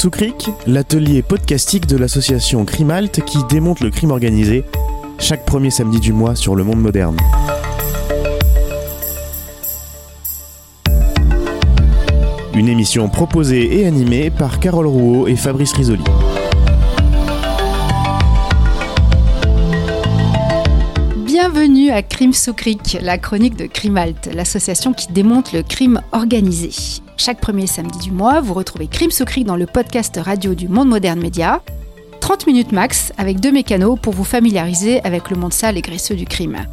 sous Cric, l'atelier podcastique de l'association Crimalt qui démonte le crime organisé, chaque premier samedi du mois sur le monde moderne. Une émission proposée et animée par Carole Rouault et Fabrice Risoli. Bienvenue à Crime sous la chronique de Crimalt, l'association qui démonte le crime organisé. Chaque premier samedi du mois, vous retrouvez Crime sous dans le podcast radio du Monde Moderne Média. 30 minutes max avec deux mécanos pour vous familiariser avec le monde sale et graisseux du crime.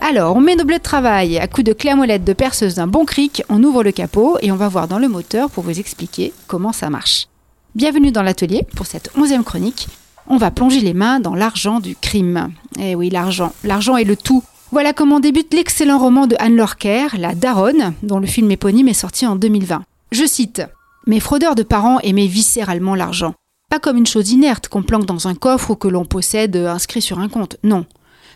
Alors, on met nos bleus de travail, à coups de clé de perceuse d'un bon cric, on ouvre le capot et on va voir dans le moteur pour vous expliquer comment ça marche. Bienvenue dans l'atelier pour cette onzième chronique. On va plonger les mains dans l'argent du crime. Eh oui, l'argent. L'argent est le tout. Voilà comment débute l'excellent roman de Anne Lorker, La Daronne, dont le film éponyme est sorti en 2020. Je cite Mes fraudeurs de parents aimaient viscéralement l'argent. Pas comme une chose inerte qu'on planque dans un coffre ou que l'on possède inscrit sur un compte. Non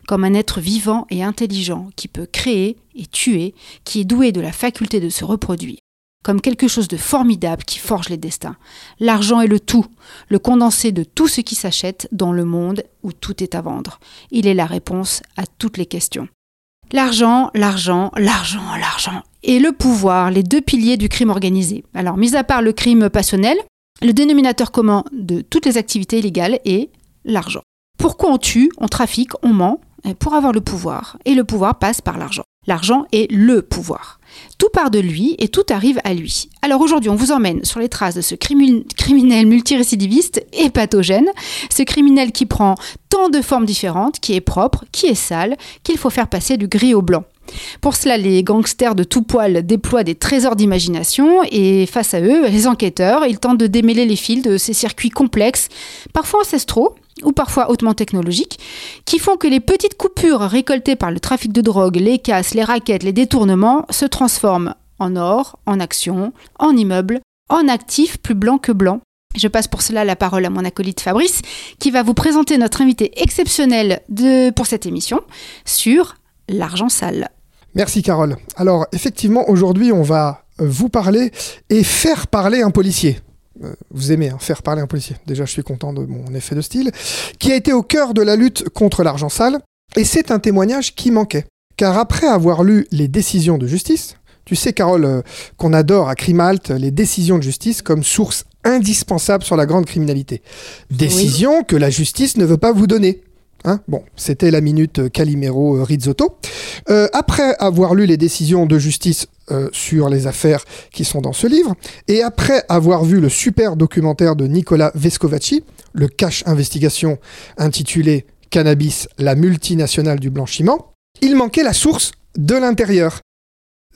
comme un être vivant et intelligent qui peut créer et tuer, qui est doué de la faculté de se reproduire, comme quelque chose de formidable qui forge les destins. L'argent est le tout, le condensé de tout ce qui s'achète dans le monde où tout est à vendre. Il est la réponse à toutes les questions. L'argent, l'argent, l'argent, l'argent. Et le pouvoir, les deux piliers du crime organisé. Alors, mis à part le crime passionnel, le dénominateur commun de toutes les activités illégales est l'argent. Pourquoi on tue, on trafique, on ment? Pour avoir le pouvoir. Et le pouvoir passe par l'argent. L'argent est le pouvoir. Tout part de lui et tout arrive à lui. Alors aujourd'hui, on vous emmène sur les traces de ce criminel multirécidiviste et pathogène, ce criminel qui prend tant de formes différentes, qui est propre, qui est sale, qu'il faut faire passer du gris au blanc. Pour cela, les gangsters de tout poil déploient des trésors d'imagination et face à eux, les enquêteurs, ils tentent de démêler les fils de ces circuits complexes, parfois ancestraux, ou parfois hautement technologiques, qui font que les petites coupures récoltées par le trafic de drogue, les casses, les raquettes, les détournements se transforment en or, en actions, en immeubles, en actifs plus blancs que blancs. Je passe pour cela la parole à mon acolyte Fabrice, qui va vous présenter notre invité exceptionnel pour cette émission sur l'argent sale. Merci Carole. Alors effectivement, aujourd'hui, on va vous parler et faire parler un policier. Euh, vous aimez hein, faire parler un policier. Déjà, je suis content de mon effet de style, qui a été au cœur de la lutte contre l'argent sale. Et c'est un témoignage qui manquait. Car après avoir lu les décisions de justice, tu sais, Carole, euh, qu'on adore à Crimalt les décisions de justice comme source indispensable sur la grande criminalité. Décisions que la justice ne veut pas vous donner. Hein bon, c'était la minute Calimero euh, Rizzotto. Euh, après avoir lu les décisions de justice euh, sur les affaires qui sont dans ce livre, et après avoir vu le super documentaire de Nicolas Vescovacci, le Cash Investigation intitulé Cannabis, la multinationale du blanchiment, il manquait la source de l'intérieur.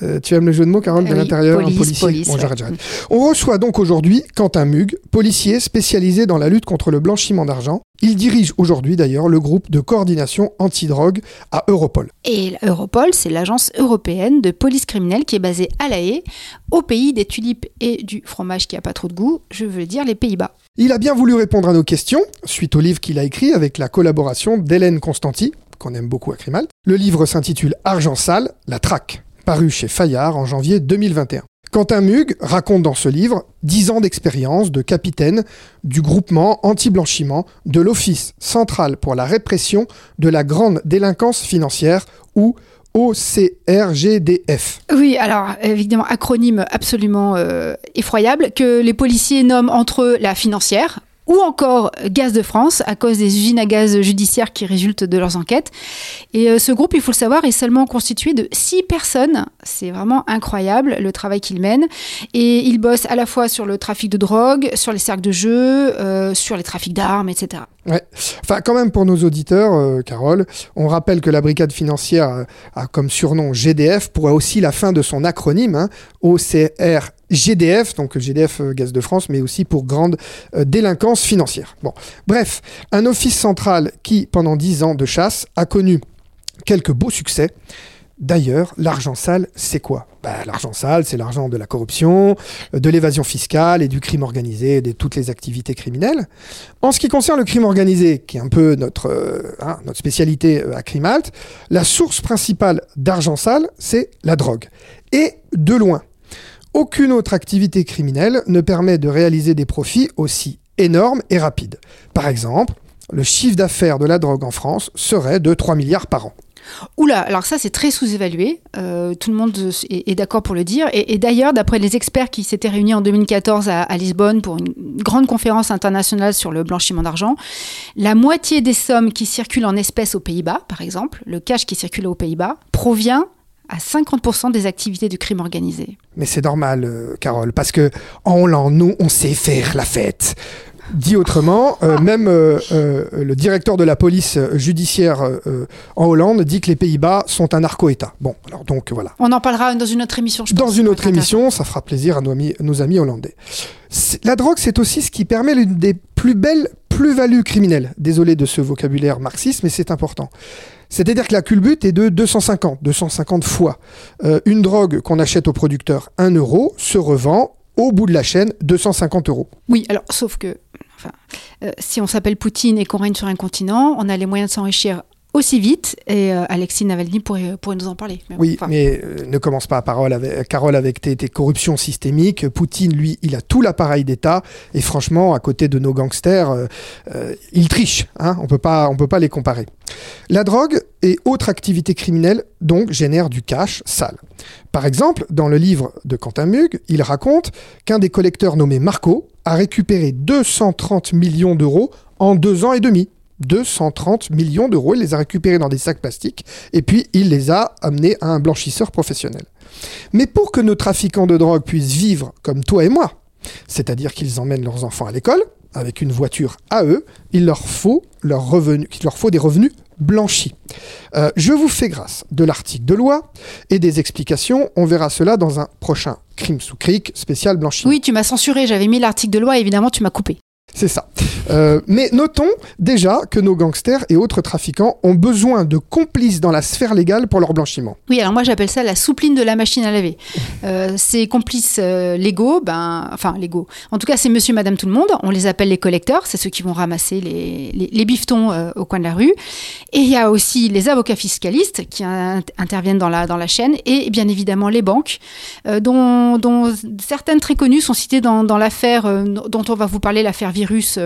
Euh, tu aimes le jeu de mots, Carole, de l'intérieur, policier. bon, j'arrête, j'arrête. On reçoit donc aujourd'hui Quentin Mug, policier spécialisé dans la lutte contre le blanchiment d'argent. Il dirige aujourd'hui d'ailleurs le groupe de coordination antidrogue à Europol. Et Europol, c'est l'agence européenne de police criminelle qui est basée à La Haye, au pays des tulipes et du fromage qui a pas trop de goût, je veux dire les Pays-Bas. Il a bien voulu répondre à nos questions, suite au livre qu'il a écrit avec la collaboration d'Hélène Constanti, qu'on aime beaucoup à Crimalt. Le livre s'intitule Argent sale, la traque paru chez Fayard en janvier 2021. Quentin Mug raconte dans ce livre 10 ans d'expérience de capitaine du groupement anti-blanchiment de l'Office central pour la répression de la grande délinquance financière ou OCRGDF. Oui, alors évidemment, acronyme absolument euh, effroyable que les policiers nomment entre eux la financière, ou encore Gaz de France à cause des usines à gaz judiciaires qui résultent de leurs enquêtes. Et euh, ce groupe, il faut le savoir, est seulement constitué de six personnes. C'est vraiment incroyable le travail qu'ils mènent. Et ils bossent à la fois sur le trafic de drogue, sur les cercles de jeu, euh, sur les trafics d'armes, etc. Ouais. Enfin, quand même pour nos auditeurs, euh, Carole, on rappelle que la brigade financière a comme surnom GDF pour aussi la fin de son acronyme, hein, OCR GDF, donc GDF euh, Gaz de France, mais aussi pour grande euh, délinquance financière. Bon, bref, un office central qui, pendant dix ans de chasse, a connu quelques beaux succès. D'ailleurs, l'argent sale, c'est quoi? Bah, L'argent sale, c'est l'argent de la corruption, euh, de l'évasion fiscale et du crime organisé, de toutes les activités criminelles. En ce qui concerne le crime organisé, qui est un peu notre, hein, notre spécialité à Crimalt, la source principale d'argent sale, c'est la drogue. Et de loin. Aucune autre activité criminelle ne permet de réaliser des profits aussi énormes et rapides. Par exemple, le chiffre d'affaires de la drogue en France serait de 3 milliards par an. Oula, alors ça c'est très sous-évalué, euh, tout le monde est, d'accord pour le dire. Et, d'ailleurs, d'après les experts qui s'étaient réunis en 2014 à, Lisbonne pour une grande conférence internationale sur le blanchiment d'argent, la moitié des sommes qui circulent en espèces aux Pays-Bas, par exemple, le cash qui circule aux Pays-Bas, provient à 50% des activités du crime organisé. Mais c'est normal, euh, Carole, parce que en Hollande, nous, on sait faire la fête. Dit autrement, euh, même euh, euh, le directeur de la police judiciaire en Hollande dit que les Pays-Bas sont un narco-État. Bon, alors donc voilà. On en parlera dans une autre émission, je Dans une autre émission, ça fera plaisir à nos amis, nos amis hollandais. La drogue, c'est aussi ce qui permet l'une des plus belles plus-values criminelles. Désolé de ce vocabulaire marxiste, mais c'est important. C'est-à-dire que la culbute est de 250, 250 fois. une drogue qu'on achète au producteur 1 euro se revend au bout de la chaîne 250 euros. Oui, alors sauf que euh, si on s'appelle Poutine et qu'on règne sur un continent, on a les moyens de s'enrichir aussi vite. Et euh, Alexis Navalny pourrait, pourrait, nous en parler. oui, mais euh, ne commence pas, parole avec, Carole, avec tes, corruptions systémiques. Poutine, lui, il a tout l'appareil d'État. Et franchement, à côté de nos gangsters, il triche. Hein, on on peut pas les comparer. La drogue et autres activités criminelles, donc, génèrent du cash sale. Par exemple, dans le livre de Quentin Mug, il raconte qu'un des collecteurs nommé Marco a récupéré 230 millions d'euros en deux ans et demi. 230 millions d'euros, il les a récupérés dans des sacs plastiques et puis il les a amenés à un blanchisseur professionnel. Mais pour que nos trafiquants de drogue puissent vivre comme toi et moi, c'est-à-dire qu'ils emmènent leurs enfants à l'école avec une voiture à eux, il leur faut, revenu, il des revenus blanchis. Euh, je vous fais grâce de l'article de loi et des explications. On verra cela dans un prochain crime sous cric spécial blanchiment. Oui, tu m'as censuré. J'avais mis l'article de loi et évidemment tu m'as coupé. C'est ça. Euh, mais notons déjà que nos gangsters et autres trafiquants ont besoin de complices dans la sphère légale pour leur blanchiment. Oui, alors moi j'appelle ça la soupline de la machine à laver. Euh, ces complices euh, légaux, ben, enfin légaux, en tout cas c'est monsieur, madame, tout le monde, on les appelle les collecteurs, c'est ceux qui vont ramasser les, les, bifetons au coin de la rue. Et il y a aussi les avocats fiscalistes qui interviennent dans la, dans la chaîne et bien évidemment les banques, dont, dont, certaines très connues sont citées dans, dans l'affaire dont on va vous parler, l'affaire Virus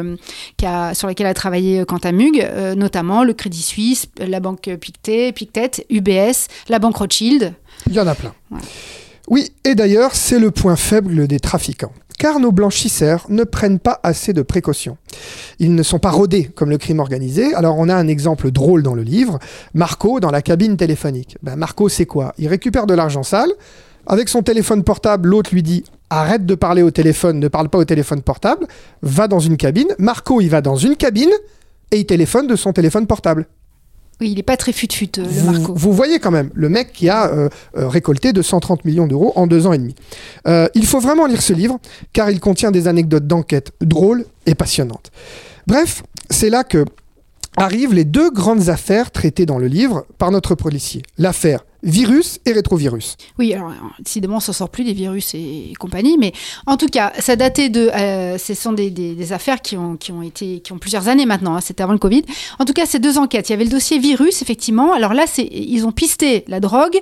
sur laquelle a travaillé euh, Quentin Mug, euh, notamment le Crédit Suisse, la banque Pictet, Pictet, UBS, la banque Rothschild. Il y en a plein. Oui, et d'ailleurs, c'est le point faible des trafiquants. Car nos blanchisseurs ne prennent pas assez de précautions. Ils ne sont pas rodés comme le crime organisé. Alors on a un exemple drôle dans le livre. Marco dans la cabine téléphonique. Ben, Marco, c'est quoi? Il récupère de l'argent sale. Avec son téléphone portable, l'autre lui dit arrête de parler au téléphone, ne parle pas au téléphone portable, va dans une cabine. Marco, il va dans une cabine et il téléphone de son téléphone portable. Oui, il n'est pas très fut-fut, euh, le Marco. Vous voyez quand même, le mec qui a euh, euh, récolté 230 millions d'euros en deux ans et demi. il faut vraiment lire ce livre, car il contient des anecdotes d'enquête drôles et passionnantes. Bref, c'est là que arrivent les deux grandes affaires traitées dans le livre par notre policier. L'affaire virus et rétrovirus. Oui, alors décidément, on s'en sort plus des virus et, compagnie, mais en tout cas, ça datait de. Euh, ce sont des, affaires qui ont, qui ont été, qui ont plusieurs années maintenant. Hein, c'était avant le Covid. En tout cas, ces deux enquêtes. Il y avait le dossier virus, effectivement. Alors là, c'est, ils ont pisté la drogue.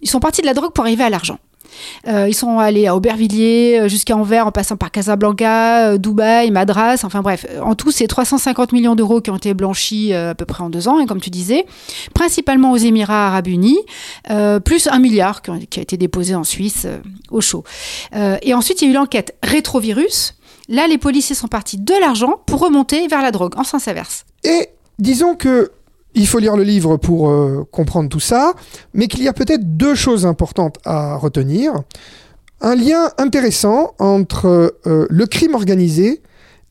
Ils sont partis de la drogue pour arriver à l'argent. Euh, ils sont allés à Aubervilliers, euh, jusqu'à Anvers, en passant par Casablanca, euh, Dubaï, Madras. Enfin bref, en tout, c'est 350 millions d'euros qui ont été blanchis à peu près en deux ans, et hein, comme tu disais, principalement aux Émirats arabes unis, plus un milliard qui, a été déposé en Suisse au chaud. et ensuite, il y a eu l'enquête rétrovirus. Là, les policiers sont partis de l'argent pour remonter vers la drogue, en sens inverse. Et disons que il faut lire le livre pour euh, comprendre tout ça, mais qu'il y a peut-être deux choses importantes à retenir. Un lien intéressant entre euh, le crime organisé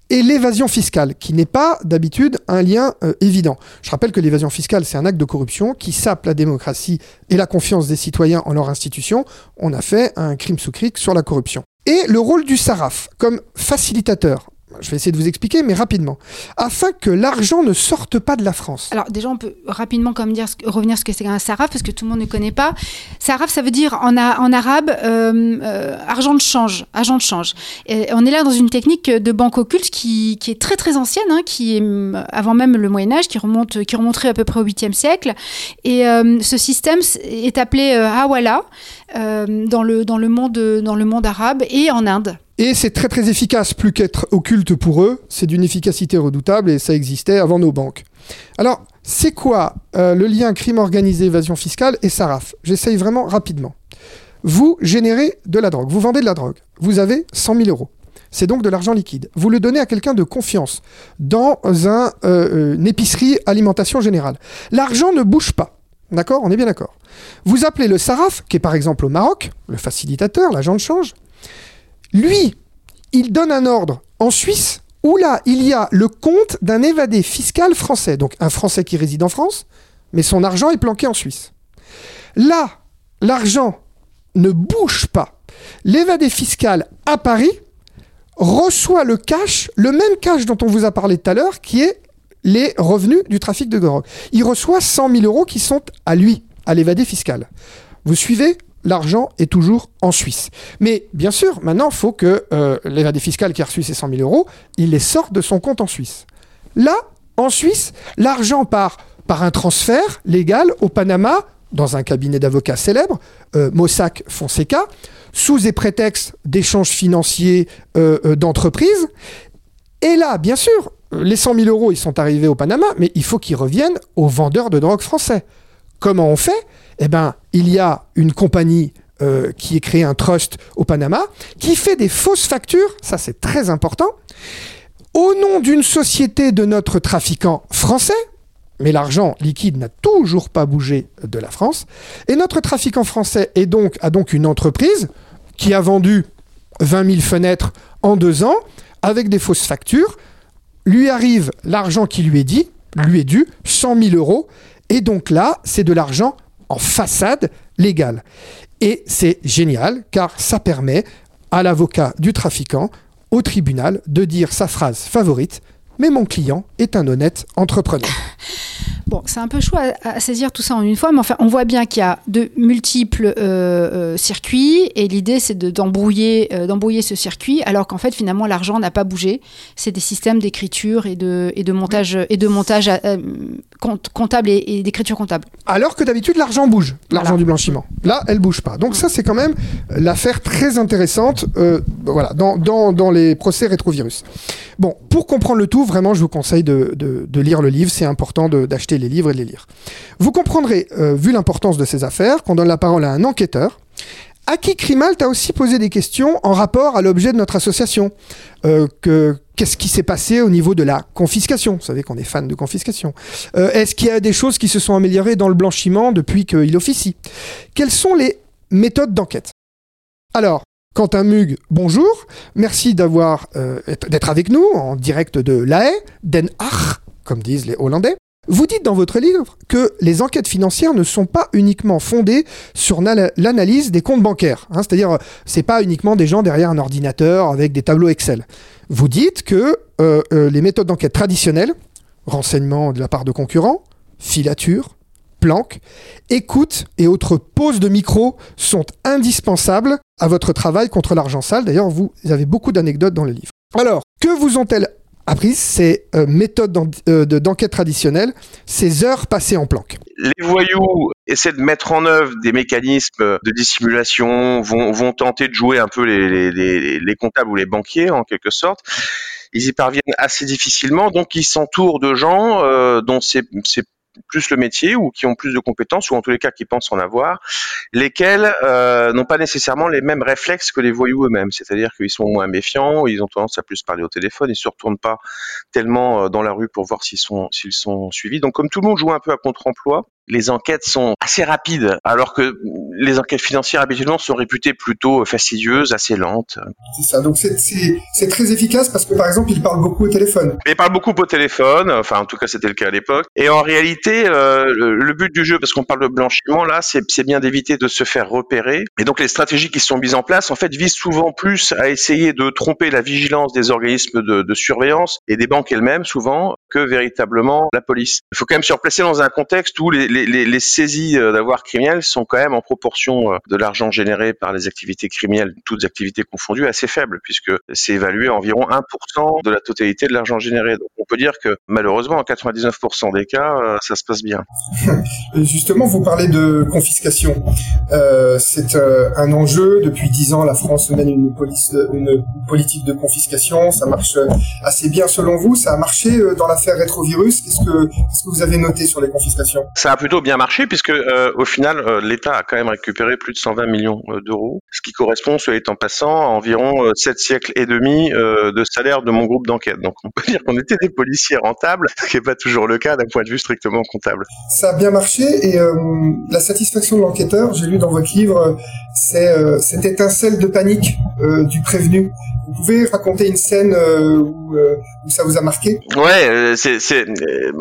et l'évasion fiscale, qui n'est pas d'habitude un lien euh, évident. Je rappelle que l'évasion fiscale, c'est un acte de corruption qui sape la démocratie et la confiance des citoyens en leur institution. On a fait un crime sous cric sur la corruption. Et le rôle du SARAF comme facilitateur je vais essayer de vous expliquer, mais rapidement. Afin que l'argent ne sorte pas de la France. Alors déjà, on peut rapidement comme dire, revenir sur ce que c'est un saraf, parce que tout le monde ne connaît pas. Saraf, ça veut dire en, arabe euh, euh, argent de change, agent de change. On est là dans une technique de banque occulte qui, est très très ancienne, hein, qui est avant même le Moyen Âge, qui remonte, qui remonterait à peu près au 8e siècle. Et euh, ce système est appelé hawala dans, le, dans, le monde, dans le monde arabe et en Inde. Et c'est très très efficace, plus qu'être occulte pour eux, c'est d'une efficacité redoutable et ça existait avant nos banques. Alors, c'est quoi euh, le lien crime organisé, évasion fiscale et SARAF? J'essaye vraiment rapidement. Vous générez de la drogue, vous vendez de la drogue, vous avez 100 000 euros. C'est donc de l'argent liquide. Vous le donnez à quelqu'un de confiance dans un, euh, une épicerie alimentation générale. L'argent ne bouge pas. D'accord On est bien d'accord. Vous appelez le SARAF, qui est par exemple au Maroc, le facilitateur, l'agent de change, lui, il donne un ordre en Suisse où là, il y a le compte d'un évadé fiscal français, donc un Français qui réside en France, mais son argent est planqué en Suisse. Là, l'argent ne bouge pas. L'évadé fiscal à Paris reçoit le cash, le même cash dont on vous a parlé tout à l'heure, qui est les revenus du trafic de drogue. Il reçoit 100 000 euros qui sont à lui, à l'évadé fiscal. Vous suivez l'argent est toujours en Suisse. Mais bien sûr, maintenant, il faut que euh, l'évadé fiscal qui a reçu ces 100 000 euros, il les sorte de son compte en Suisse. Là, en Suisse, l'argent part par un transfert légal au Panama, dans un cabinet d'avocats célèbre, euh, Mossack Fonseca, sous des prétextes d'échanges financiers euh, d'entreprises. Et là, bien sûr, les 100 000 euros, ils sont arrivés au Panama, mais il faut qu'ils reviennent aux vendeurs de drogue français. Comment on fait? Eh bien, il y a une compagnie euh, qui est créée, un trust au Panama, qui fait des fausses factures, ça c'est très important, au nom d'une société de notre trafiquant français, mais l'argent liquide n'a toujours pas bougé de la France, et notre trafiquant français est donc, a donc une entreprise qui a vendu 20 000 fenêtres en deux ans, avec des fausses factures, lui arrive l'argent qui lui est dit, lui est dû, 100 000 euros, et donc là, c'est de l'argent en façade légale. Et c'est génial car ça permet à l'avocat du trafiquant, au tribunal, de dire sa phrase favorite, mais mon client est un honnête entrepreneur. Bon, c'est un peu chaud à, saisir tout ça en une fois, mais enfin, on voit bien qu'il y a de multiples euh, euh, circuits et l'idée c'est d'embrouiller euh, d'embrouiller ce circuit, alors qu'en fait finalement l'argent n'a pas bougé. C'est des systèmes d'écriture et de, et de montage et de montage comptable et, d'écriture comptable. Alors que d'habitude l'argent bouge, l'argent du blanchiment. Là, elle bouge pas. Donc ça c'est quand même l'affaire très intéressante, voilà, dans, dans, dans, les procès rétrovirus. Bon, pour comprendre le tout, vraiment, je vous conseille de, de, de lire le livre. C'est important d'acheter les livres et de les lire. Vous comprendrez, euh, vu l'importance de ces affaires, qu'on donne la parole à un enquêteur à qui Crimalt a aussi posé des questions en rapport à l'objet de notre association. Euh, qu'est-ce qui s'est passé au niveau de la confiscation? Vous savez qu'on est fan de confiscation. Euh, est-ce qu'il y a des choses qui se sont améliorées dans le blanchiment depuis qu'il officie? Quelles sont les méthodes d'enquête? Alors, Quentin Mug, bonjour. Merci d'avoir d'être avec nous en direct de La Haye, Den Haag, comme disent les Hollandais. Vous dites dans votre livre que les enquêtes financières ne sont pas uniquement fondées sur l'analyse des comptes bancaires. Hein, C'est-à-dire, c'est pas uniquement des gens derrière un ordinateur avec des tableaux Excel. Vous dites que euh, euh, les méthodes d'enquête traditionnelles, renseignements de la part de concurrents, filature, planque, écoute et autres poses de micro sont indispensables à votre travail contre l'argent sale. D'ailleurs, vous avez beaucoup d'anecdotes dans le livre. Alors, que vous ont-elles appris ces euh, méthodes euh, d'enquête traditionnelles, ces heures passées en planque. Les voyous essaient de mettre en œuvre des mécanismes de dissimulation, vont, vont tenter de jouer un peu les, les, les, comptables ou les banquiers en quelque sorte. Ils y parviennent assez difficilement, donc ils s'entourent de gens euh, dont c'est plus le métier ou qui ont plus de compétences ou en tous les cas qui pensent en avoir, lesquels euh, n'ont pas nécessairement les mêmes réflexes que les voyous eux-mêmes. C'est-à-dire qu'ils sont moins méfiants, ils ont tendance à plus parler au téléphone, ils se retournent pas tellement euh, dans la rue pour voir s'ils sont s'ils sont suivis. Donc comme tout le monde joue un peu à contre-emploi, les enquêtes sont assez rapides, alors que les enquêtes financières habituellement sont réputées plutôt fastidieuses, assez lentes. C'est ça. Donc c'est très efficace parce que par exemple, il parle beaucoup au téléphone. Il parle beaucoup au téléphone. Enfin, en tout cas, c'était le cas à l'époque. Et en réalité, euh, le, but du jeu, parce qu'on parle de blanchiment là, c'est bien d'éviter de se faire repérer. Et donc les stratégies qui sont mises en place, en fait, visent souvent plus à essayer de tromper la vigilance des organismes de, de surveillance et des banques elles-mêmes, souvent, que véritablement la police. Il faut quand même se replacer dans un contexte où les, saisies euh, d'avoir criminels sont quand même en proportion euh, de l'argent généré par les activités criminelles, toutes activités confondues, assez faibles, puisque c'est évalué à environ 1% de la totalité de l'argent généré. Donc on peut dire que malheureusement, en 99% des cas, euh, ça se passe bien. Justement, vous parlez de confiscation. C'est un enjeu. Depuis 10 ans, la France mène une, une politique de confiscation. Ça marche assez bien selon vous. Ça a marché dans l'affaire Rétrovirus. Qu'est-ce que, qu'est-ce que vous avez noté sur les confiscations? Ça a plutôt bien marché puisque euh, au final, euh, l'État a quand même récupéré plus de 120 millions euh, d'euros, ce qui correspond, soit étant passant, à environ 7 siècles et demi de salaire de mon groupe d'enquête. Donc on peut dire qu'on était des policiers rentables, ce qui n'est pas toujours le cas d'un point de vue strictement comptable. Ça a bien marché et la satisfaction de l'enquêteur, j'ai lu dans votre livre, c'est cette étincelle de panique du prévenu. Vous pouvez raconter une scène où, où, ça vous a marqué? Ouais, c'est,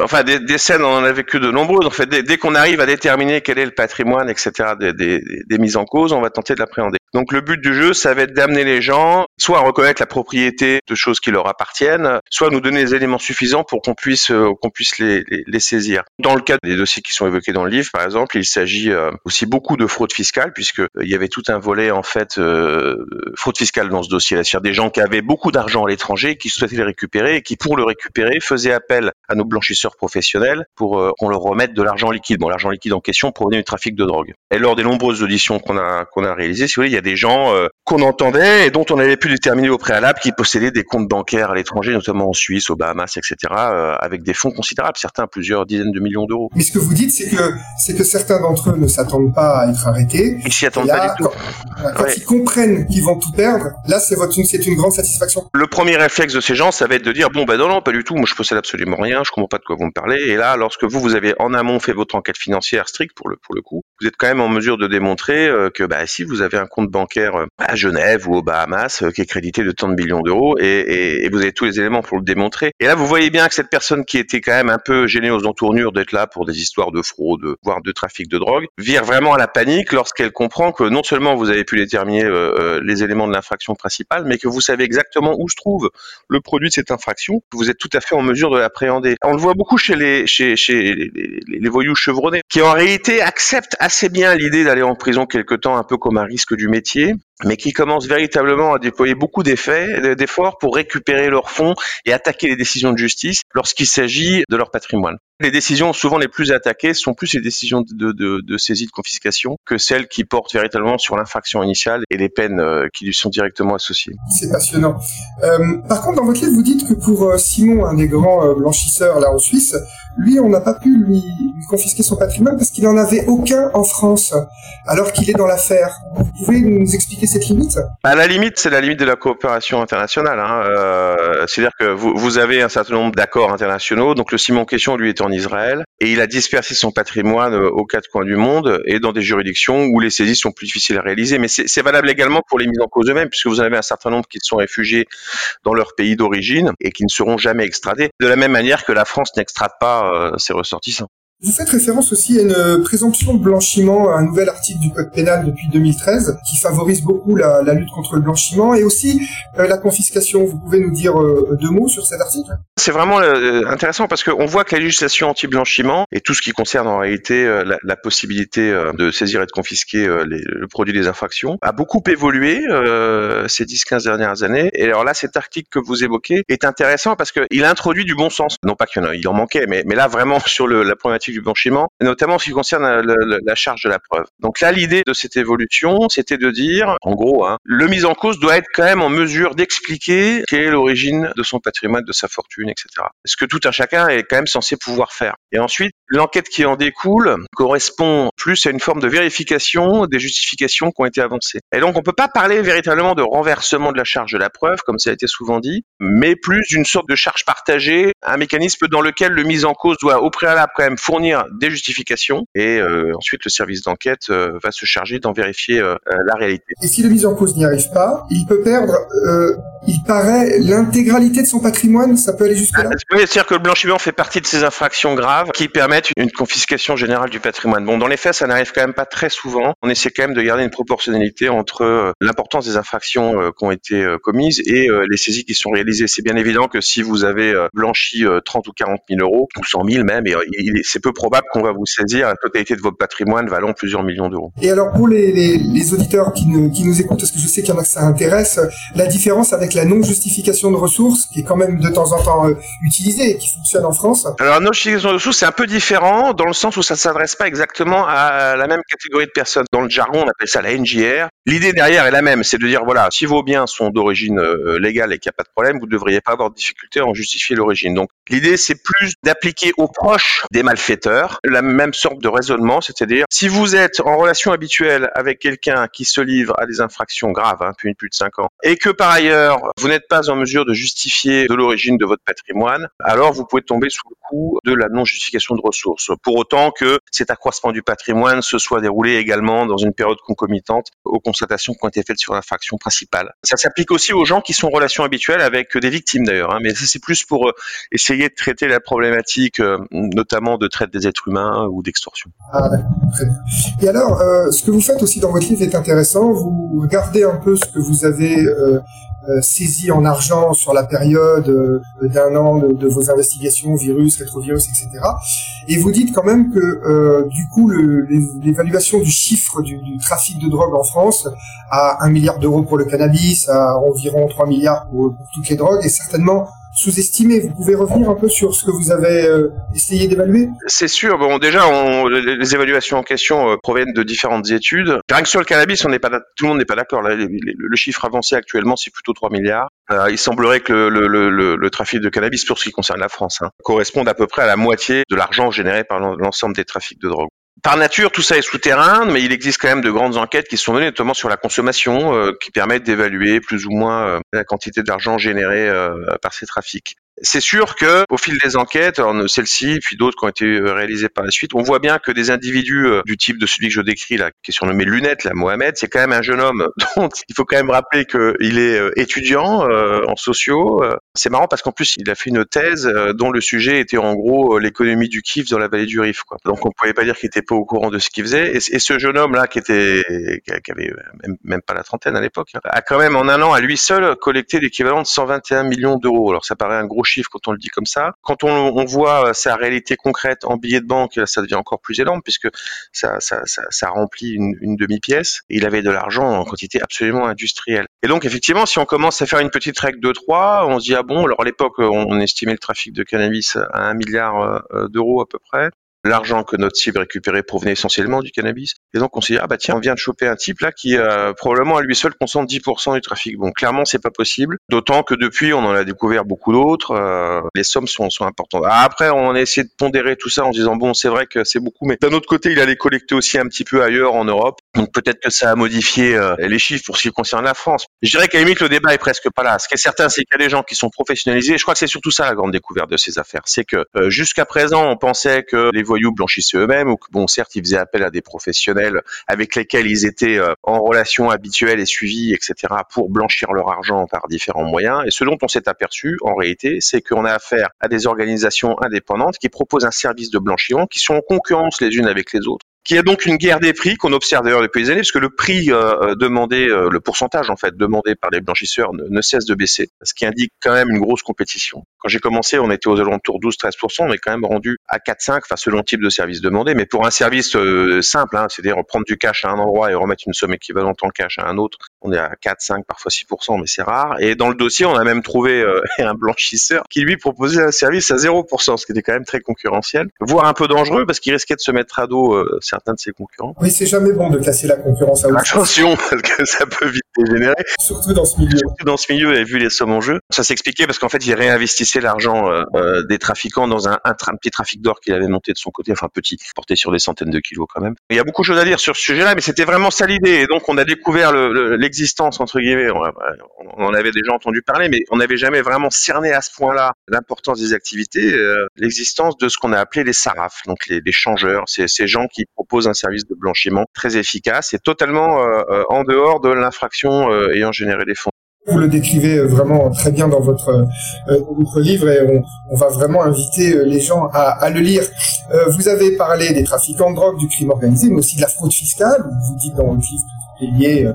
enfin des, des, scènes, on en a vécu de nombreuses. En fait, dès, dès qu'on arrive à déterminer quel est le patrimoine, etc., des, des, des mises en cause, on va tenter de l'appréhender. Donc le but du jeu, ça va être d'amener les gens soit à reconnaître la propriété de choses qui leur appartiennent, soit à nous donner des éléments suffisants pour qu'on puisse euh, qu'on puisse les, les, les, saisir. Dans le cas des dossiers qui sont évoqués dans le livre, par exemple, il s'agit euh, aussi beaucoup de fraude fiscale puisque euh, il y avait tout un volet en fait euh, fraude fiscale dans ce dossier. C'est-à-dire des gens qui avaient beaucoup d'argent à l'étranger, qui souhaitaient le récupérer et qui pour le récupérer faisaient appel à nos blanchisseurs professionnels pour qu'on leur remette de l'argent liquide. Bon, l'argent liquide en question provenait du trafic de drogue. Et lors des nombreuses auditions qu'on a qu'on a réalisées, si vous voulez, il y a des gens euh, qu'on entendait et dont on avait pu déterminer au préalable qu'ils possédaient des comptes bancaires à l'étranger, notamment en Suisse, aux Bahamas, etc., euh, avec des fonds considérables, certains plusieurs dizaines de millions d'euros. Mais ce que vous dites, c'est que c'est que certains d'entre eux ne s'attendent pas à être arrêtés. Ils s'y attendent pas du tout. Quand, quand ils comprennent qu'ils vont tout perdre, là, c'est c'est une grande satisfaction. Le premier réflexe de ces gens, ça va être de dire bon ben non non pas du tout, moi je possède absolument rien, je comprends pas de quoi vous me parlez. Et là, lorsque vous vous avez en amont fait votre enquête financière stricte pour le pour le coup, vous êtes quand même en mesure de démontrer euh, que bah si vous avez un compte bancaire euh, à Genève ou aux Bahamas euh, qui est crédité de tant de millions d'euros et, vous avez tous les éléments pour le démontrer. Et là, vous voyez bien que cette personne qui était quand même un peu gênée aux entournures d'être là pour des histoires de fraude, voire de trafic de drogue, vire vraiment à la panique lorsqu'elle comprend que non seulement vous avez pu déterminer euh, les éléments de l'infraction principale, mais que vous savez exactement où se trouve le produit de cette infraction, que vous êtes tout à fait en mesure de l'appréhender. On le voit beaucoup chez les voyous chevronnés, qui en réalité acceptent assez bien l'idée d'aller en prison quelque temps, un peu comme un risque du métier, kaleci mais qui commencent véritablement à déployer beaucoup d'effets, d'efforts pour récupérer leurs fonds et attaquer les décisions de justice lorsqu'il s'agit de leur patrimoine. Les décisions souvent les plus attaquées sont plus les décisions de, saisie de confiscation que celles qui portent véritablement sur l'infraction initiale et les peines euh, qui lui sont directement associées. C'est passionnant. Euh, par contre, dans votre livre, vous dites que pour euh, Simon, un des grands euh, blanchisseurs là en Suisse, lui, on n'a pas pu lui, lui, confisquer son patrimoine parce qu'il n'en avait aucun en France, alors qu'il est dans l'affaire. Vous pouvez nous expliquer la limite, c'est la limite de la coopération internationale. Hein. Euh, C'est-à-dire que vous, avez un certain nombre d'accords internationaux. Donc le Simon en question, lui, est en Israël et il a dispersé son patrimoine aux quatre coins du monde et dans des juridictions où les saisies sont plus difficiles à réaliser. Mais c'est valable également pour les mises en cause eux-mêmes, puisque vous avez un certain nombre qui sont réfugiés dans leur pays d'origine et qui ne seront jamais extradés. De la même manière que la France n'extrade pas euh, ses ressortissants. Vous faites référence aussi à une présomption de blanchiment, un nouvel article du Code pénal depuis 2013 qui favorise beaucoup la, lutte contre le blanchiment et aussi euh, la confiscation. Vous pouvez nous dire euh, deux mots sur cet article? C'est vraiment euh, intéressant parce qu'on voit que la législation anti-blanchiment et tout ce qui concerne en réalité euh, la, possibilité euh, de saisir et de confisquer le produit des infractions a beaucoup évolué ces 10-15 dernières années. Et alors là, cet article que vous évoquez est intéressant parce qu'il introduit du bon sens. Non pas qu'il en, en manquait, mais, mais là vraiment sur la problématique du blanchiment, notamment en ce qui concerne la, charge de la preuve. Donc là, l'idée de cette évolution, c'était de dire, en gros, hein, le mis en cause doit être quand même en mesure d'expliquer quelle est l'origine de son patrimoine, de sa fortune, etc. Ce que tout un chacun est quand même censé pouvoir faire. Et ensuite, l'enquête qui en découle correspond plus à une forme de vérification des justifications qui ont été avancées. Et donc, on peut pas parler véritablement de renversement de la charge de la preuve, comme ça a été souvent dit, mais plus d'une sorte de charge partagée, un mécanisme dans lequel le mis en cause doit au préalable quand même fournir des justifications et ensuite le service d'enquête va se charger d'en vérifier la réalité. Et si le mise en cause n'y arrive pas, il peut perdre il paraît l'intégralité de son patrimoine, ça peut aller jusque-là ah, C'est-à-dire que le blanchiment fait partie de ces infractions graves qui permettent une confiscation générale du patrimoine. Bon, dans les faits, ça n'arrive quand même pas très souvent. On essaie quand même de garder une proportionnalité entre euh, l'importance des infractions euh, qui ont été euh, commises et les saisies qui sont réalisées. C'est bien évident que si vous avez blanchi 30 ou 40 000 euros, ou 100 000 même, c'est peu probable qu'on va vous saisir la totalité de votre patrimoine valant plusieurs millions d'euros. Et alors pour les, les, les auditeurs qui nous, qui nous écoutent, parce que je sais qu'il y en a que ça intéresse, la différence avec la non-justification de ressources, qui est quand même de temps en temps euh, utilisée et qui fonctionne en France. Alors, la non-justification de ressources, c'est un peu différent dans le sens où ça ne s'adresse pas exactement à la même catégorie de personnes. Dans le jargon, on appelle ça la NJR. L'idée derrière est la même, c'est de dire, voilà, si vos biens sont d'origine euh, légale et qu'il n'y a pas de problème, vous ne devriez pas avoir de difficulté à en justifier l'origine. Donc, l'idée, c'est plus d'appliquer aux proches des malfaiteurs la même sorte de raisonnement, c'est-à-dire, si vous êtes en relation habituelle avec quelqu'un qui se livre à des infractions graves, hein, plus, plus de 5 ans, et que par ailleurs, vous n'êtes pas en mesure de justifier de l'origine de votre patrimoine, alors vous pouvez tomber sous le coup de la non-justification de ressources. Pour autant que cet accroissement du patrimoine se soit déroulé également dans une période concomitante aux constatations qui ont été faites sur l'infraction principale. Ça s'applique aussi aux gens qui sont en relation habituelle avec des victimes d'ailleurs, hein, mais c'est plus pour euh, essayer de traiter la problématique euh, notamment de traite des êtres humains ou d'extorsion. Ah. Et alors, euh, ce que vous faites aussi dans votre livre est intéressant. Vous regardez un peu ce que vous avez saisi en argent sur la période euh, d'un an de, vos investigations, virus, rétrovirus, etc. Et vous dites quand même que euh, du coup l'évaluation du chiffre du, trafic de drogue en France à un milliard d'euros pour le cannabis, à environ 3 milliards pour, pour toutes les drogues, est certainement sous-estimé. Vous pouvez revenir un peu sur ce que vous avez euh, essayé d'évaluer? C'est sûr. Bon, déjà, les évaluations en question euh, proviennent de différentes études. Rien que sur le cannabis, on pas, tout le monde n'est pas d'accord. Le, chiffre avancé actuellement, c'est plutôt 3 milliards. Euh, il semblerait que le, le, trafic de cannabis, pour ce qui concerne la France, hein, corresponde à peu près à la moitié de l'argent généré par l'ensemble des trafics de drogue par nature, tout ça est souterrain, mais il existe quand même de grandes enquêtes qui sont menées, notamment sur la consommation, euh, qui permettent d'évaluer plus ou moins euh, la quantité d'argent généré euh, par ces trafics. C'est sûr que au fil des enquêtes, celle-ci puis d'autres qui ont été euh, réalisées par la suite, on voit bien que des individus euh, du type de celui que je décris là, qui est surnommé Lunette, la Mohamed, c'est quand même un jeune homme dont il faut quand même rappeler qu'il est euh, étudiant en sociaux. C'est marrant parce qu'en plus il a fait une thèse dont le sujet était en gros l'économie du kiff dans la vallée du Rif. Quoi. Donc on pouvait pas dire qu'il était pas au courant de ce qu'il faisait. Et, ce jeune homme là qui était qui avait même, même pas la trentaine à l'époque, hein, a quand même en un an à lui seul collecté l'équivalent de 121 millions d'euros. Alors ça paraît un gros chiffre quand on le dit comme ça. Quand on, voit euh, sa réalité concrète en billets de banque, ça devient encore plus énorme puisque ça, remplit une, demi-pièce. Il avait de l'argent en quantité absolument industrielle. Et donc effectivement, si on commence à faire une petite règle de 3, on se dit ah bon, alors à l'époque on estimait le trafic de cannabis à un milliard euh, d'euros à peu près l'argent que notre cible récupérait provenait essentiellement du cannabis. Et donc on s'est dit ah bah tiens on vient de choper un type là qui euh, probablement à lui seul concentre 10% du trafic. Bon clairement c'est pas possible. D'autant que depuis on en a découvert beaucoup d'autres. Euh, les sommes sont, sont importantes. Ah, après on a essayé de pondérer tout ça en disant bon c'est vrai que c'est beaucoup, mais d'un autre côté il allait collecter aussi un petit peu ailleurs en Europe. Donc peut-être que ça a modifié euh, les chiffres pour ce qui concerne la France. Je dirais qu'à limite le débat est presque pas là. Ce qui est certain c'est qu'il y a des gens qui sont professionnalisés. Je crois que c'est surtout ça la grande découverte de ces affaires. C'est que jusqu'à présent on pensait que les voyous blanchissaient eux-mêmes ou que bon certes ils faisaient appel à des professionnels avec lesquels ils étaient euh, en relation habituelle et suivie etc pour blanchir leur argent par différents moyens. Et ce dont on s'est aperçu en réalité c'est qu'on a affaire à des organisations indépendantes qui proposent un service de blanchiment qui sont en concurrence les unes avec les autres qui a donc une guerre des prix qu'on observe d'ailleurs depuis des années, parce que le prix euh, euh, demandé, euh, le pourcentage en fait demandé par les blanchisseurs ne, cesse de baisser, ce qui indique quand même une grosse compétition. Quand j'ai commencé, on était aux alentours 12-13%, on est quand même rendu à 4-5, enfin selon le type de service demandé, mais pour un service simple, hein, c'est-à-dire prendre du cash à un endroit et remettre une somme équivalente en cash à un autre, on est à 4, 5, parfois 6%, mais c'est rare. Et dans le dossier, on a même trouvé un blanchisseur qui lui proposait un service à 0%, ce qui était quand même très concurrentiel, voire un peu dangereux parce qu'il risquait de se mettre à dos certains de ses concurrents. Oui, c'est jamais bon de casser la concurrence à Attention, parce que ça peut vite dégénérer. Surtout dans ce milieu. Surtout dans ce milieu, et vu les sommes en jeu. Ça s'expliquait parce qu'en fait, il réinvestissait l'argent euh, euh, des trafiquants dans un, un, petit trafic d'or qu'il avait monté de son côté, enfin petit, porté sur des centaines de kilos quand même. Il y a beaucoup de choses à dire sur ce sujet-là, mais c'était vraiment ça l'idée. Et donc, on a découvert l'existence l'existence entre guillemets, on, en avait déjà entendu parler, mais on n'avait jamais vraiment cerné à ce point-là l'importance des activités, euh, l'existence de ce qu'on a appelé les SARAF, donc les, changeurs, c'est ces gens qui proposent un service de blanchiment très efficace et totalement euh, euh, en dehors de l'infraction ayant généré des fonds. Vous le décrivez vraiment très bien dans votre, livre et on, va vraiment inviter les gens à, le lire. Vous avez parlé des trafiquants de drogue, du crime organisé, mais aussi de la fraude fiscale. Vous dites dans le livre euh,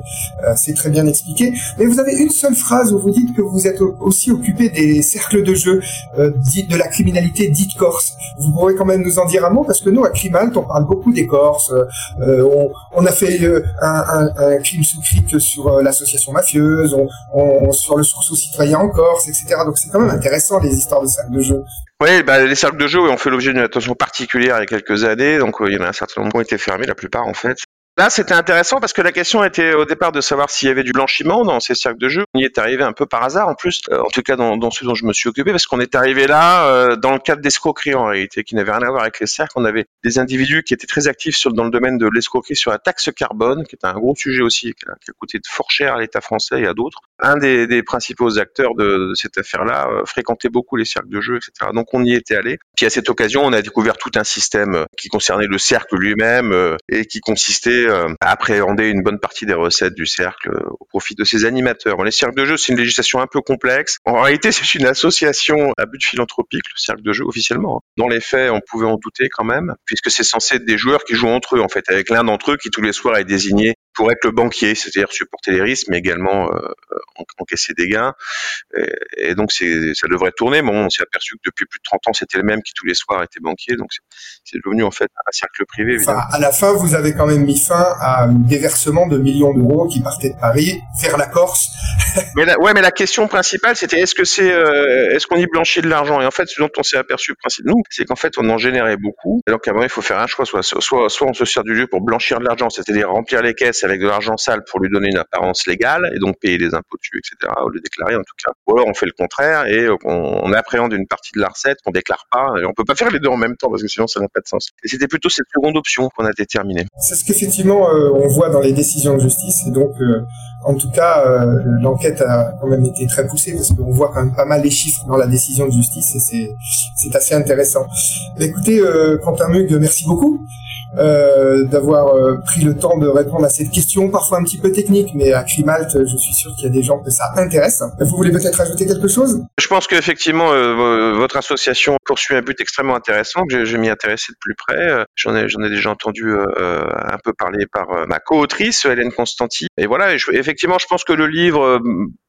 c'est très bien expliqué. Mais vous avez une seule phrase où vous dites que vous êtes aussi occupé des cercles de jeu, euh, de la criminalité dite corse. Vous pourrez quand même nous en dire un mot parce que nous à Crimalt on parle beaucoup des Corses. Euh, on, a fait euh, un, un, crime sous cric sur euh, l'association mafieuse, on, on, sur le sursaut citoyen en Corse, etc. Donc c'est quand même intéressant les histoires de cercles de jeu. Oui, bah, les cercles de jeu ont fait l'objet d'une attention particulière il y a quelques années, donc il y en a un certain nombre qui ont été fermés, la plupart en fait. Là, c'était intéressant parce que la question était au départ de savoir s'il y avait du blanchiment dans ces cercles de jeu. On y est arrivé un peu par hasard, en plus, euh, en tout cas dans, dans ceux dont je me suis occupé, parce qu'on est arrivé là euh, dans le cadre d'escroquerie en réalité, qui n'avait rien à voir avec les cercles. On avait des individus qui étaient très actifs dans le domaine de l'escroquerie sur la taxe carbone, qui est un gros sujet aussi, qui a, coûté fort cher à l'État français et à d'autres. Un des, principaux acteurs de, de cette affaire-là euh, fréquentait beaucoup les cercles de jeu, etc. Donc on y était allé. Puis à cette occasion, on a découvert tout un système qui concernait le cercle lui-même et qui consistait appréhender une bonne partie des recettes du cercle euh, au profit de ses animateurs. Bon, les cercles de jeu, c'est une législation un peu complexe. En réalité, c'est une association à but philanthropique, le cercle de jeu officiellement. Dans les faits, on pouvait en douter quand même, puisque c'est censé être des joueurs qui jouent entre eux, en fait, avec l'un d'entre eux qui tous les soirs est désigné pour être le banquier, c'est-à-dire supporter les risques, mais également euh, encaisser des gains. Et, et donc, ça devrait tourner. Mais on s'est aperçu que depuis plus de 30 ans, c'était le même qui tous les soirs était banquier. Donc, c'est, devenu en fait un cercle privé. Enfin, à la fin, vous avez quand même mis fin à un déversement de millions d'euros qui partaient de Paris vers la Corse. mais la, ouais, mais la question principale, c'était est-ce que c'est, euh, est-ce qu'on y blanchit de l'argent? Et en fait, ce dont on s'est aperçu, nous, c'est qu'en fait, on en générait beaucoup. Alors qu'à un moment, il faut faire un choix. Soit, soit, soit on se sert du lieu pour blanchir de l'argent, c'est-à-dire remplir les caisses avec de l'argent sale pour lui donner une apparence légale et donc payer des impôts dessus, etc. Ou le déclarer en tout cas. Ou alors on fait le contraire et on, appréhende une partie de la recette qu'on déclare pas. Et on peut pas faire les deux en même temps parce que sinon ça n'a pas de sens. Et c'était plutôt cette seconde option qu'on a déterminée. C'est ce qu'effectivement euh, on voit dans les décisions de justice et donc euh, en tout cas euh, l'enquête a quand même été très poussée parce qu'on voit quand même pas mal les chiffres dans la décision de justice et c'est assez intéressant. Écoutez Quentin Mug, merci beaucoup. Euh, d'avoir euh, pris le temps de répondre à cette question, parfois un petit peu technique, mais à Crimalt, je suis sûr qu'il y a des gens que ça intéresse. Vous voulez peut-être ajouter quelque chose? Je pense qu'effectivement, euh, votre association poursuit un but extrêmement intéressant, que je m'y intéressais de plus près. J'en ai, déjà entendu euh, un peu parler par ma co-autrice, Hélène Constanti. Et voilà, effectivement, je pense que le livre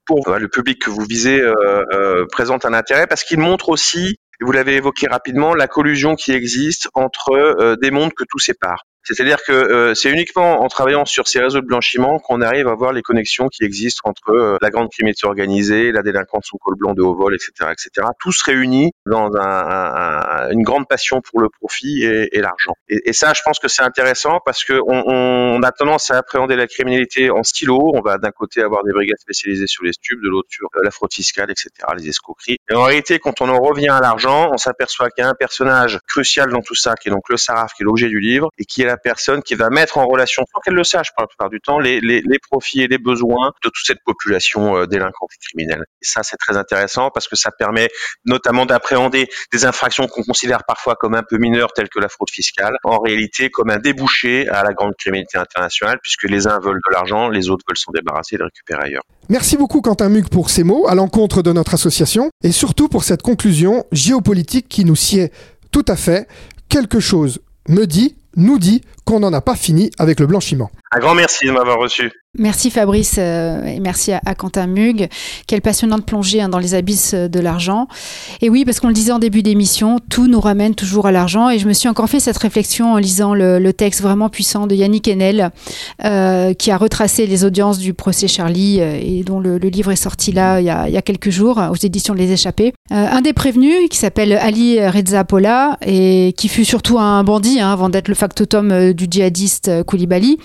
pour le public que vous visez euh, présente un intérêt parce qu'il montre aussi et vous l'avez évoqué rapidement, la collusion qui existe entre euh, des mondes que tout sépare. C'est-à-dire que euh, c'est uniquement en travaillant sur ces réseaux de blanchiment qu'on arrive à voir les connexions qui existent entre euh, la grande criminalité organisée, la délinquance au col blanc de haut vol, etc., etc. Tous réunis dans un, un, une grande passion pour le profit et, et l'argent. Et, ça, je pense que c'est intéressant parce que on, on, a tendance à appréhender la criminalité en stylo. On va d'un côté avoir des brigades spécialisées sur les stupes, de l'autre sur la fraude fiscale, etc., les escroqueries. Et en réalité, quand on en revient à l'argent, on s'aperçoit qu'il y a un personnage crucial dans tout ça, qui est donc le Saraf, qui est l'objet du livre, et qui est la personne qui va mettre en relation, sans qu'elle le sache par la plupart du temps, les, les, les, profits et les besoins de toute cette population euh, délinquante et criminelle. Et ça, c'est très intéressant parce que ça permet notamment d'appréhender des infractions qu'on considère parfois comme un peu mineures, telles que la fraude fiscale, en réalité comme un débouché à la grande criminalité internationale, puisque les uns veulent de l'argent, les autres veulent s'en débarrasser et le récupérer ailleurs. Merci beaucoup Quentin Mug pour ces mots à l'encontre de notre association et surtout pour cette conclusion géopolitique qui nous sied tout à fait. Quelque chose me dit, nous dit qu'on n'en a pas fini avec le blanchiment. Un grand merci de m'avoir reçu. Merci Fabrice euh, et merci à, à, Quentin Mug. Quelle passionnante plongée hein, dans les abysses de l'argent. Et oui, parce qu'on le disait en début d'émission, tout nous ramène toujours à l'argent. Et je me suis encore fait cette réflexion en lisant le, le texte vraiment puissant de Yannick Enel, euh, qui a retracé les audiences du procès Charlie euh, et dont le, le, livre est sorti là il y, a, il y a quelques jours aux éditions Les Échappés. Euh, un des prévenus, qui s'appelle Ali Reza Pola, et qui fut surtout un bandit hein, avant d'être le factotum euh, du djihadiste Koulibaly.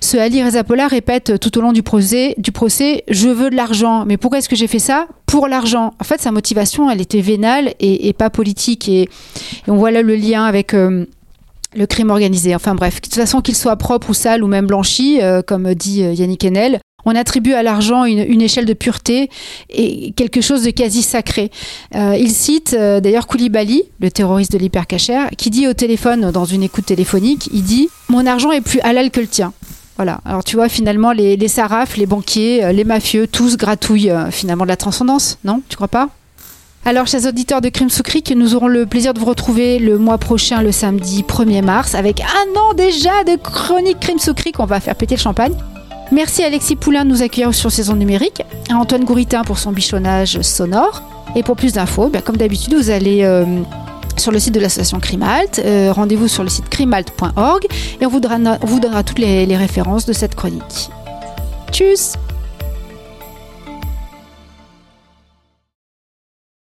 Ce Ali Reza Pola répète tout au long du procès, du procès je veux de l'argent. Mais pourquoi est-ce que j'ai fait ça Pour l'argent. En fait, sa motivation, elle était vénale et, pas politique. Et, et, on voit là le lien avec. Euh, le crime organisé. Enfin bref, de toute façon qu'il soit propre ou sale ou même blanchi, euh, comme dit Yannick Enel, On attribue à l'argent une, échelle de pureté et quelque chose de quasi sacré. Euh, il cite euh, d'ailleurs Koulibaly, le terroriste de l'hypercachère, qui dit au téléphone, dans une écoute téléphonique, il dit « Mon argent est plus halal que le tien ». Voilà. Alors tu vois, finalement, les, sarafs, les banquiers, euh, les mafieux, tous gratouillent finalement de la transcendance, non Tu crois pas? Alors, chers auditeurs de Crime sous nous aurons le plaisir de vous retrouver le mois prochain, le samedi 1er mars, avec un an déjà de chronique Crime sous On va faire péter le champagne. Merci à Alexis Poulain de nous accueillir sur Saison Numérique, Antoine Gouritin pour son bichonnage sonore. Et pour plus d'infos, ben, comme d'habitude, vous allez euh, sur le site de l'association Crimalt. Euh, rendez-vous sur le site crimalt.org et on vous donnera, toutes les références de cette chronique. Tchuss